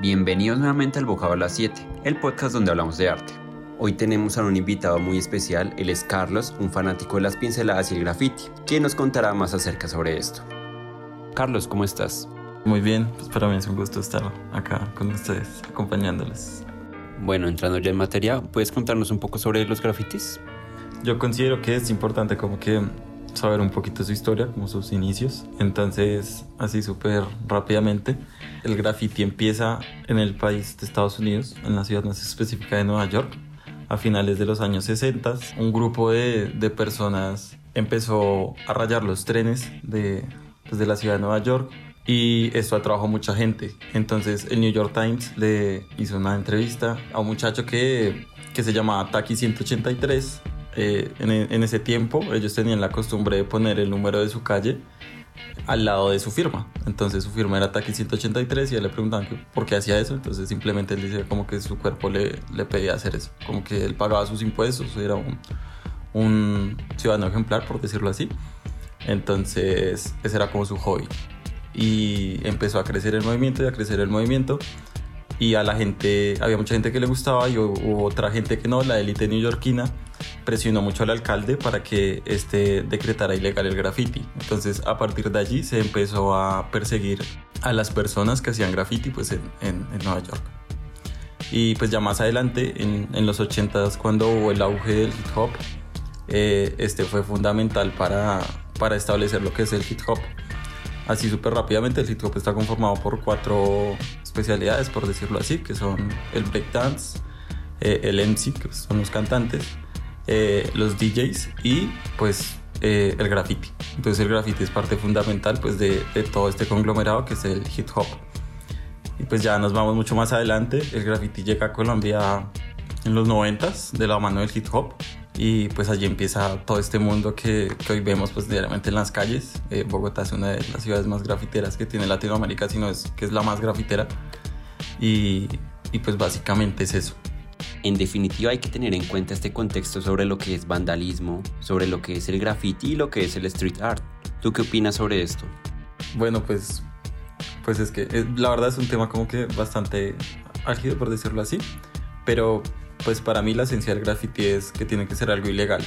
Bienvenidos nuevamente al Bocado a las 7, el podcast donde hablamos de arte. Hoy tenemos a un invitado muy especial, él es Carlos, un fanático de las pinceladas y el graffiti, quien nos contará más acerca sobre esto. Carlos, ¿cómo estás? Muy bien, pues para mí es un gusto estar acá con ustedes, acompañándoles. Bueno, entrando ya en materia, ¿puedes contarnos un poco sobre los grafitis? Yo considero que es importante como que saber un poquito su historia, como sus inicios. Entonces, así súper rápidamente, el graffiti empieza en el país de Estados Unidos, en la ciudad más específica de Nueva York, a finales de los años 60. Un grupo de, de personas empezó a rayar los trenes de, pues, de la ciudad de Nueva York y esto atrajo mucha gente. Entonces el New York Times le hizo una entrevista a un muchacho que, que se llamaba Taki 183 eh, en, ese tiempo ellos tenían la costumbre de poner el número de su calle al lado de su firma. Entonces su firma era Taki 183 y él le preguntaban por qué hacía eso. Entonces simplemente él decía como que su cuerpo le, le pedía hacer eso. Como que él pagaba sus impuestos, era un, un ciudadano ejemplar, por decirlo así. Entonces ese era como su hobby. Y empezó a crecer el movimiento y a crecer el movimiento y a la gente, había mucha gente que le gustaba y hubo otra gente que no, la élite neoyorquina presionó mucho al alcalde para que este decretara ilegal el graffiti. Entonces a partir de allí se empezó a perseguir a las personas que hacían graffiti pues en, en, Nueva York. Y pues ya más adelante, en, en los 80s, cuando hubo el auge del hip hop, eh, este fue fundamental para, para establecer lo que es el hip hop. Así súper rápidamente, el hip hop está conformado por cuatro especialidades, por decirlo así, que son el breakdance, eh, el MC, que son los cantantes, eh, los DJs y pues eh, el graffiti. Entonces el graffiti es parte fundamental pues de, de, todo este conglomerado que es el hip hop. Y pues ya nos vamos mucho más adelante, el graffiti llega a Colombia en los 90 de la mano del hip hop y pues allí empieza todo este mundo que, que hoy vemos pues diariamente en las calles. Eh, Bogotá es una de las ciudades más grafiteras que tiene Latinoamérica, sino es que es la más grafitera y, y pues básicamente es eso. En definitiva hay que tener en cuenta este contexto sobre lo que es vandalismo, sobre lo que es el graffiti y lo que es el street art. ¿Tú qué opinas sobre esto? Bueno, pues, pues es que eh, la verdad es un tema como que bastante álgido por decirlo así, pero pues para mí la esencia del graffiti es que tiene que ser algo ilegal.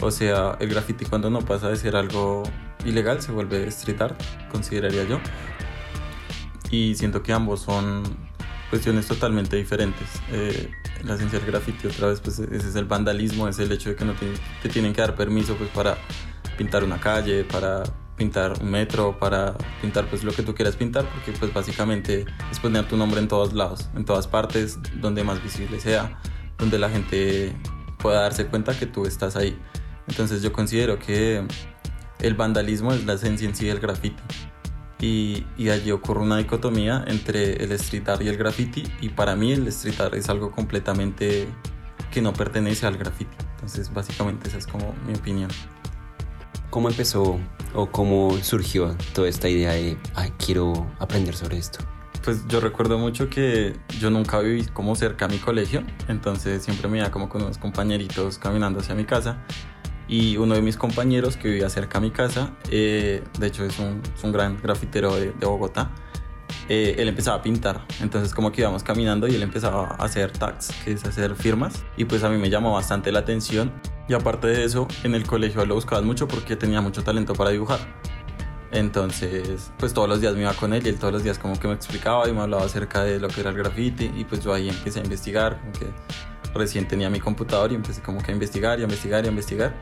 O sea, el graffiti cuando no pasa de ser algo ilegal se vuelve street art, consideraría yo. Y siento que ambos son cuestiones totalmente diferentes. Eh, la esencia del graffiti otra vez pues ese es el vandalismo, es el hecho de que no te, tienen que dar permiso pues para pintar una calle, para pintar un metro, para pintar pues lo que tú quieras pintar, porque pues básicamente es poner tu nombre en todos lados, en todas partes, donde más visible sea donde la gente pueda darse cuenta que tú estás ahí. Entonces yo considero que el vandalismo es la esencia en sí del graffiti. Y, y, allí ocurre una dicotomía entre el street art y el graffiti. Y para mí el street art es algo completamente que no pertenece al graffiti. Entonces básicamente esa es como mi opinión. ¿Cómo empezó o cómo surgió toda esta idea de, ay, quiero aprender sobre esto? Pues yo recuerdo mucho que yo nunca viví como cerca a mi colegio, entonces siempre me iba como con unos compañeritos caminando hacia mi casa y uno de mis compañeros que vivía cerca a mi casa, eh, de hecho es un, un gran grafitero de, de Bogotá, eh, él empezaba a pintar. Entonces como que íbamos caminando y él empezaba a hacer tags, que es hacer firmas. Y pues a mí me llamó bastante la atención. Y aparte de eso, en el colegio lo buscaban mucho porque tenía mucho talento para dibujar. Entonces, pues todos los días me iba con él y él todos los días como que me explicaba y me hablaba acerca de lo que era el graffiti y pues yo ahí empecé a investigar, como que recién tenía mi computador y empecé como que a investigar y a investigar y a investigar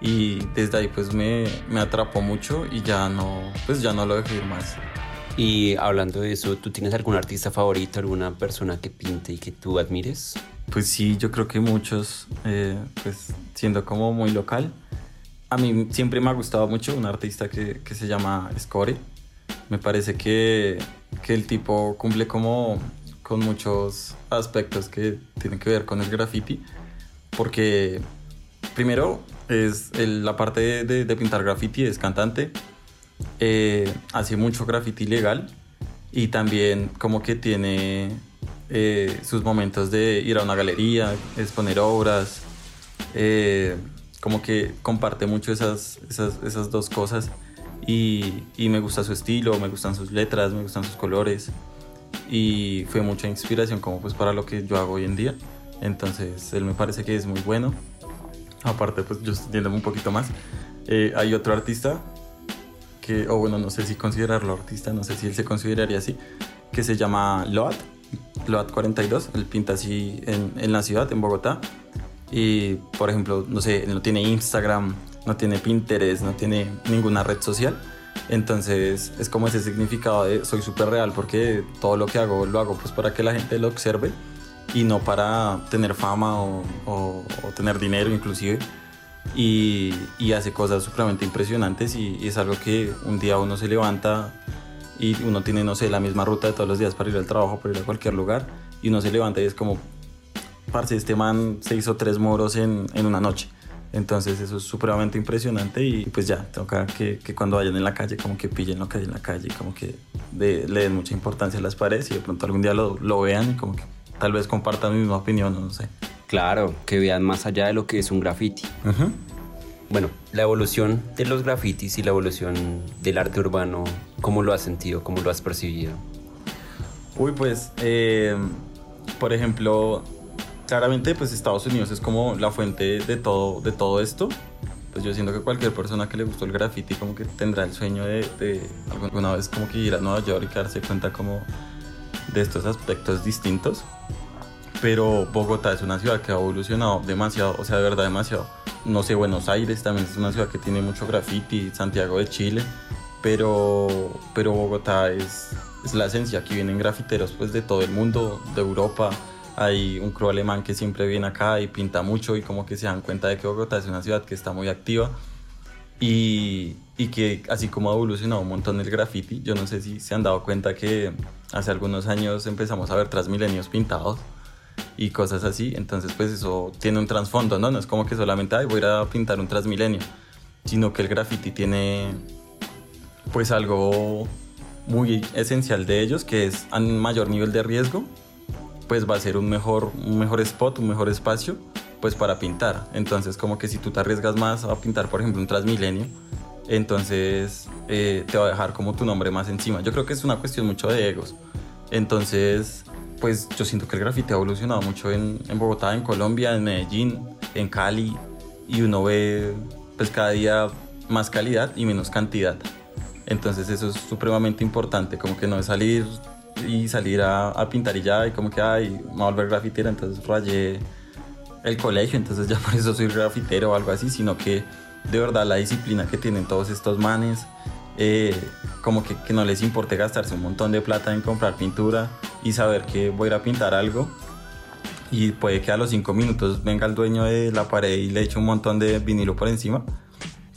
y desde ahí pues me, me atrapó mucho y ya no, pues ya no lo dejé ir más. Y hablando de eso, ¿tú tienes algún artista favorito, alguna persona que pinte y que tú admires? Pues sí, yo creo que muchos, eh, pues siendo como muy local, a mí siempre me ha gustado mucho un artista que, que se llama Score. Me parece que, que, el tipo cumple como con muchos aspectos que tienen que ver con el graffiti. Porque primero es la parte de, de, pintar graffiti, es cantante. Eh, hace mucho graffiti legal y también como que tiene eh, sus momentos de ir a una galería, exponer obras. Eh, como que comparte mucho esas, esas, esas dos cosas y, y, me gusta su estilo, me gustan sus letras, me gustan sus colores y fue mucha inspiración como pues para lo que yo hago hoy en día. Entonces él me parece que es muy bueno. Aparte pues yo estoy un poquito más. Eh, hay otro artista que, o bueno, no sé si considerarlo artista, no sé si él se consideraría así, que se llama Loat, Loat 42. Él pinta así en, en la ciudad, en Bogotá. Y por ejemplo, no sé, no tiene Instagram, no tiene Pinterest, no tiene ninguna red social entonces es como ese significado de soy súper real porque todo lo que hago lo hago pues para que la gente lo observe y no para tener fama o, tener dinero inclusive. Y, hace cosas supremamente impresionantes y, es algo que un día uno se levanta y uno tiene, no sé, la misma ruta de todos los días para ir al trabajo, para ir a cualquier lugar y uno se levanta y es como, parce, este man se hizo tres moros en, en una noche. Entonces eso es supremamente impresionante y pues ya, toca que, que, cuando vayan en la calle como que pillen lo que hay en la calle, como que le den mucha importancia a las paredes y de pronto algún día lo, lo vean y como que tal vez compartan mi misma opinión, no sé. Claro, que vean más allá de lo que es un graffiti. Bueno, la evolución de los grafitis y la evolución del arte urbano, ¿cómo lo has sentido? ¿Cómo lo has percibido? Uy, pues, eh, por ejemplo, claramente pues Estados Unidos es como la fuente de todo, de todo esto. Pues yo siento que cualquier persona que le gustó el graffiti como que tendrá el sueño de, alguna vez como que ir a Nueva York y darse cuenta como de estos aspectos distintos. Pero Bogotá es una ciudad que ha evolucionado demasiado, o sea, de verdad demasiado. No sé, Buenos Aires también es una ciudad que tiene mucho graffiti, Santiago de Chile, pero, pero Bogotá es, es la esencia. Aquí vienen grafiteros pues de todo el mundo, de Europa, hay un crew alemán que siempre viene acá y pinta mucho y como que se dan cuenta de que Bogotá es una ciudad que está muy activa y, y que así como ha evolucionado un montón el graffiti, yo no sé si se han dado cuenta que hace algunos años empezamos a ver transmilenios pintados y cosas así, entonces pues eso tiene un trasfondo, ¿no? No es como que solamente Ay, voy a pintar un transmilenio, sino que el graffiti tiene pues algo muy esencial de ellos que es a mayor nivel de riesgo pues va a ser un mejor, un mejor spot, un mejor espacio, pues para pintar. Entonces, como que si tú te arriesgas más a pintar, por ejemplo, un Transmilenio, entonces eh, te va a dejar como tu nombre más encima. Yo creo que es una cuestión mucho de egos. Entonces, pues yo siento que el grafite ha evolucionado mucho en, en Bogotá, en Colombia, en Medellín, en Cali, y uno ve pues cada día más calidad y menos cantidad. Entonces eso es supremamente importante, como que no es salir y salir a, a, pintar y ya, y como que, ay, me voy a volver grafitero, entonces rayé el colegio, entonces ya por eso soy grafitero o algo así, sino que de verdad la disciplina que tienen todos estos manes, eh, como que, no les importe gastarse un montón de plata en comprar pintura y saber que voy a ir a pintar algo y puede que a los cinco minutos venga el dueño de la pared y le eche un montón de vinilo por encima,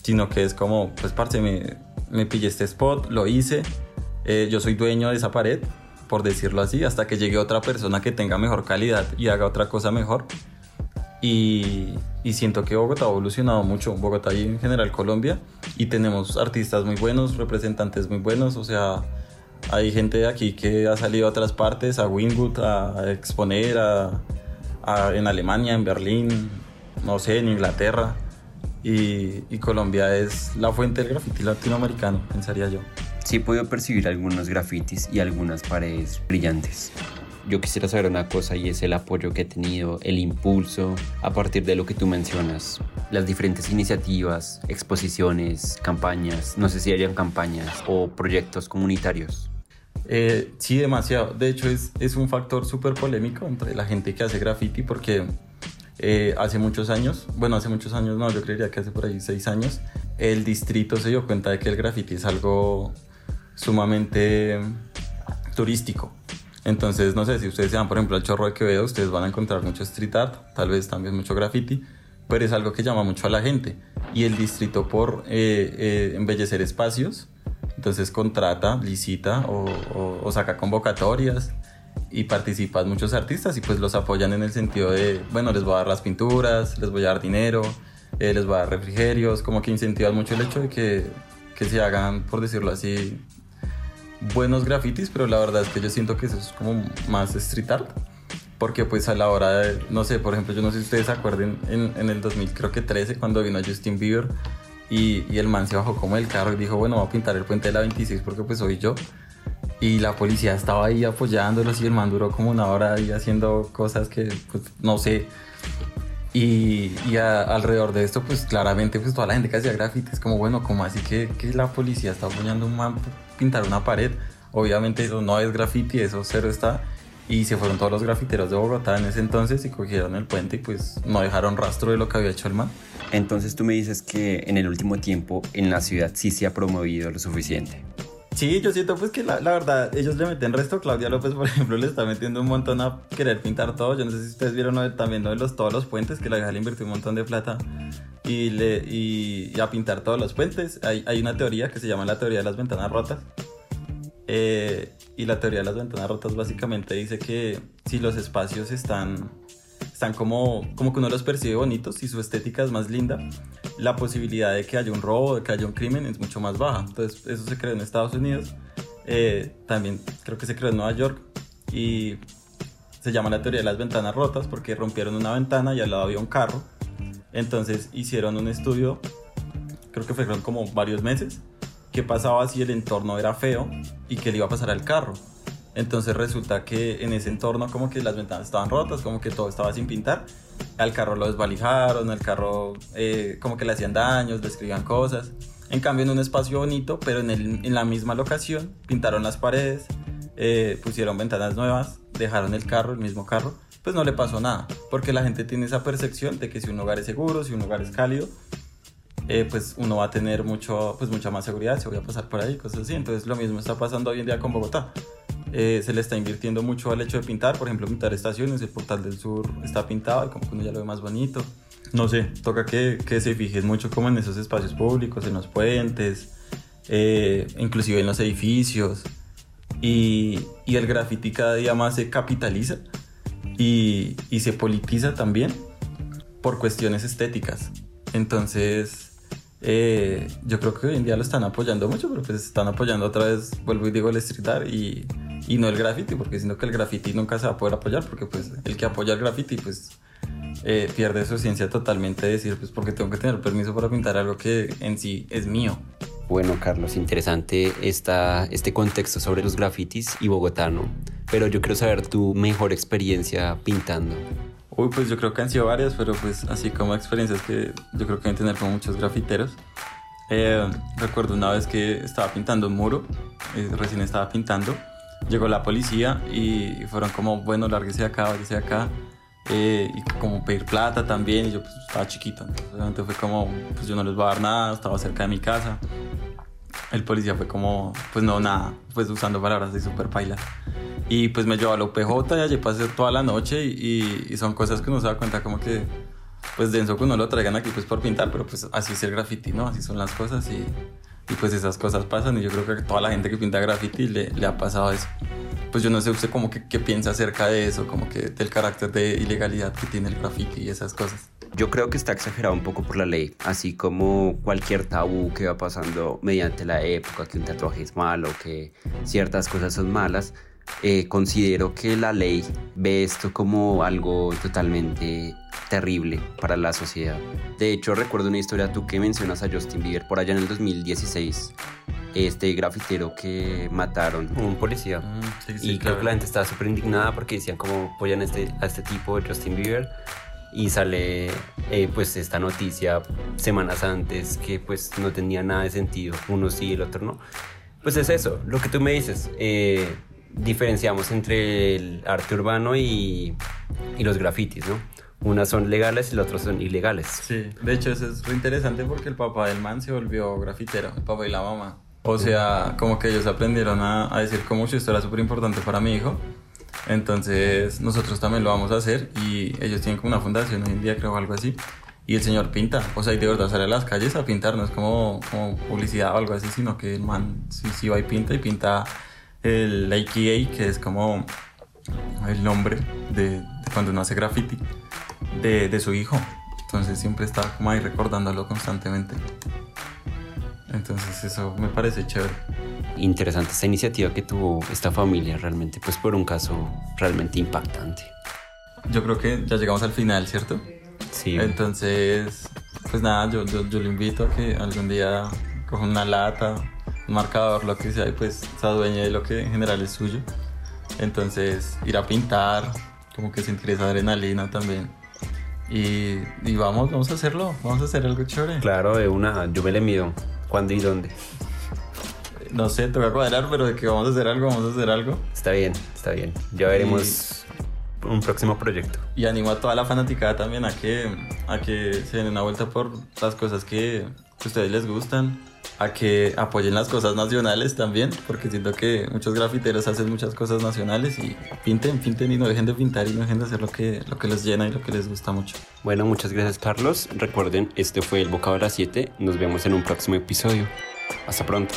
sino que es como, pues parce, me, me pillé este spot, lo hice, eh, yo soy dueño de esa pared, por decirlo así, hasta que llegue otra persona que tenga mejor calidad y haga otra cosa mejor. Y, y, siento que Bogotá ha evolucionado mucho, Bogotá y en general Colombia, y tenemos artistas muy buenos, representantes muy buenos, o sea, hay gente de aquí que ha salido a otras partes, a Wingwood, a exponer, a, en Alemania, en Berlín, no sé, en Inglaterra, y, y Colombia es la fuente del graffiti latinoamericano, pensaría yo sí he podido percibir algunos grafitis y algunas paredes brillantes. Yo quisiera saber una cosa y es el apoyo que he tenido, el impulso a partir de lo que tú mencionas, las diferentes iniciativas, exposiciones, campañas, no sé si hayan campañas o proyectos comunitarios. Eh, sí, demasiado. De hecho, es, es un factor súper polémico entre la gente que hace graffiti porque eh, hace muchos años, bueno, hace muchos años no, yo creería que hace por ahí seis años, el distrito se dio cuenta de que el graffiti es algo sumamente turístico. Entonces, no sé, si ustedes se van, por ejemplo, al Chorro de Quevedo, ustedes van a encontrar mucho street art, tal vez también mucho graffiti, pero es algo que llama mucho a la gente. Y el distrito por eh, eh, embellecer espacios, entonces contrata, licita o, saca convocatorias y participan muchos artistas y pues los apoyan en el sentido de, bueno, les voy a dar las pinturas, les voy a dar dinero, eh, les voy a dar refrigerios, como que incentivan mucho el hecho de que, que se hagan, por decirlo así, buenos grafitis, pero la verdad es que yo siento que eso es como más street art. Porque pues a la hora de, no sé, por ejemplo, yo no sé si ustedes se acuerden en, en el 2000, creo que 13, cuando vino Justin Bieber y, y, el man se bajó como del carro y dijo, bueno, voy a pintar el puente de la 26 porque pues soy yo. y la policía estaba ahí apoyándolos y el man duró como una hora ahí haciendo cosas que, pues, no sé. Y, y alrededor de esto, pues claramente, pues toda la gente que hacía graffiti es como, bueno, como así que, que la policía está apoyando un man pintar una pared? Obviamente eso no es graffiti, eso cero está. Y se fueron todos los grafiteros de Bogotá en ese entonces y cogieron el puente y pues no dejaron rastro de lo que había hecho el man. Entonces tú me dices que en el último tiempo en la ciudad sí se ha promovido lo suficiente. Sí, yo siento pues que la, la, verdad, ellos le meten resto. Claudia López, por ejemplo, le está metiendo un montón a querer pintar todo. Yo no sé si ustedes vieron también de los, todos los puentes, que la hija le invirtió un montón de plata y, le, y, a pintar todos los puentes. Hay, hay, una teoría que se llama la teoría de las ventanas rotas. Eh, y la teoría de las ventanas rotas básicamente dice que si los espacios están están como, como que uno los percibe bonitos y su estética es más linda, la posibilidad de que haya un robo, de que haya un crimen es mucho más baja. Entonces eso se creó en Estados Unidos, eh, también creo que se creó en Nueva York y se llama la teoría de las ventanas rotas porque rompieron una ventana y al lado había un carro. Entonces hicieron un estudio, creo que fueron como varios meses, qué pasaba si el entorno era feo y qué le iba a pasar al carro. Entonces resulta que en ese entorno como que las ventanas estaban rotas, como que todo estaba sin pintar. Al carro lo desvalijaron, al carro eh, como que le hacían daños, le escribían cosas. En cambio en un espacio bonito, pero en, el, en la misma locación, pintaron las paredes, eh, pusieron ventanas nuevas, dejaron el carro, el mismo carro, pues no le pasó nada. Porque la gente tiene esa percepción de que si un lugar es seguro, si un lugar es cálido, eh, pues uno va a tener mucho, pues mucha más seguridad, se voy a pasar por ahí, cosas así. Entonces lo mismo está pasando hoy en día con Bogotá. Eh, se le está invirtiendo mucho al hecho de pintar, por ejemplo, pintar estaciones, el portal del sur está pintado y como que uno ya lo ve más bonito. No sé, toca que, que se fijen mucho como en esos espacios públicos, en los puentes, eh, inclusive en los edificios. Y, y, el graffiti cada día más se capitaliza y, y se politiza también por cuestiones estéticas. Entonces, eh, yo creo que hoy en día lo están apoyando mucho, pero pues están apoyando otra vez, vuelvo y digo, el street art y, y no el graffiti, porque siento que el graffiti nunca se va a poder apoyar, porque pues el que apoya el graffiti pues eh, pierde su ciencia totalmente de decir, pues porque tengo que tener permiso para pintar algo que en sí es mío. Bueno, Carlos, interesante esta, este contexto sobre los grafitis y bogotano, pero yo quiero saber tu mejor experiencia pintando. Uy, pues yo creo que han sido varias, pero pues así como experiencias que yo creo que deben tener como muchos grafiteros. Eh, recuerdo una vez que estaba pintando un muro, eh, recién estaba pintando, llegó la policía y fueron como, bueno, lárguese acá, lárguese acá, eh, y como pedir plata también, y yo pues estaba chiquito, entonces fue como, pues yo no les voy a dar nada, estaba cerca de mi casa. El policía fue como, pues no, nada, pues usando palabras de super paila. Y pues me llevó a la UPJ y allí pasé toda la noche y, son cosas que uno se da cuenta como que pues denso que uno lo traigan aquí pues por pintar, pero pues así es el graffiti, ¿no? Así son las cosas y, y pues esas cosas pasan y yo creo que toda la gente que pinta graffiti le, le ha pasado eso. Pues yo no sé usted como que piensa acerca de eso, como que del carácter de ilegalidad que tiene el graffiti y esas cosas. Yo creo que está exagerado un poco por la ley, así como cualquier tabú que va pasando mediante la época, que un tatuaje es malo, que ciertas cosas son malas, eh, considero que la ley ve esto como algo totalmente terrible para la sociedad. De hecho, recuerdo una historia tú que mencionas a Justin Bieber por allá en el 2016, este grafitero que mataron, un policía. Mm, y creo que la gente estaba súper indignada porque decían como apoyan a este, a este tipo, Justin Bieber. Y sale eh, pues esta noticia semanas antes que pues no tenía nada de sentido, uno sí y el otro no. Pues es eso, lo que tú me dices. Eh, diferenciamos entre el arte urbano y, y los grafitis, ¿no? Unas son legales y las otras son ilegales. Sí, de hecho eso es muy interesante porque el papá del man se volvió grafitero, el papá y la mamá. O sea, como que ellos aprendieron a, a decir como si esto era súper importante para mi hijo. Entonces nosotros también lo vamos a hacer y ellos tienen como una fundación hoy en día, creo, algo así. Y el señor pinta, o sea, y de verdad sale a las calles a pintar, no es como, como publicidad o algo así, sino que el man sí, sí va y pinta y pinta el AKA, que es como el nombre de, cuando uno hace graffiti, de, de, su hijo. Entonces siempre está como ahí recordándolo constantemente. Entonces eso me parece chévere. Interesante esta iniciativa que tuvo esta familia realmente, pues por un caso realmente impactante. Yo creo que ya llegamos al final, ¿cierto? Sí. Entonces, pues nada, yo, yo, yo le invito a que algún día coja una lata marcador, lo que sea, y pues se adueñe de lo que en general es suyo. Entonces, ir a pintar, como que sentir esa adrenalina también. Y, y vamos, vamos a hacerlo, vamos a hacer algo chévere. Claro, de una, yo me le mido. ¿Cuándo y dónde? No sé, te voy a cuadrar, pero de que vamos a hacer algo, vamos a hacer algo. Está bien, está bien. Ya veremos un próximo proyecto. Y animo a toda la fanaticada también a que, a que se den una vuelta por las cosas que, que a ustedes les gustan, a que apoyen las cosas nacionales también, porque siento que muchos grafiteros hacen muchas cosas nacionales y pinten, pinten y no dejen de pintar y no dejen de hacer lo que, lo que les llena y lo que les gusta mucho. Bueno, muchas gracias Carlos. Recuerden, este fue el Bocado de las 7. Nos vemos en un próximo episodio. Hasta pronto.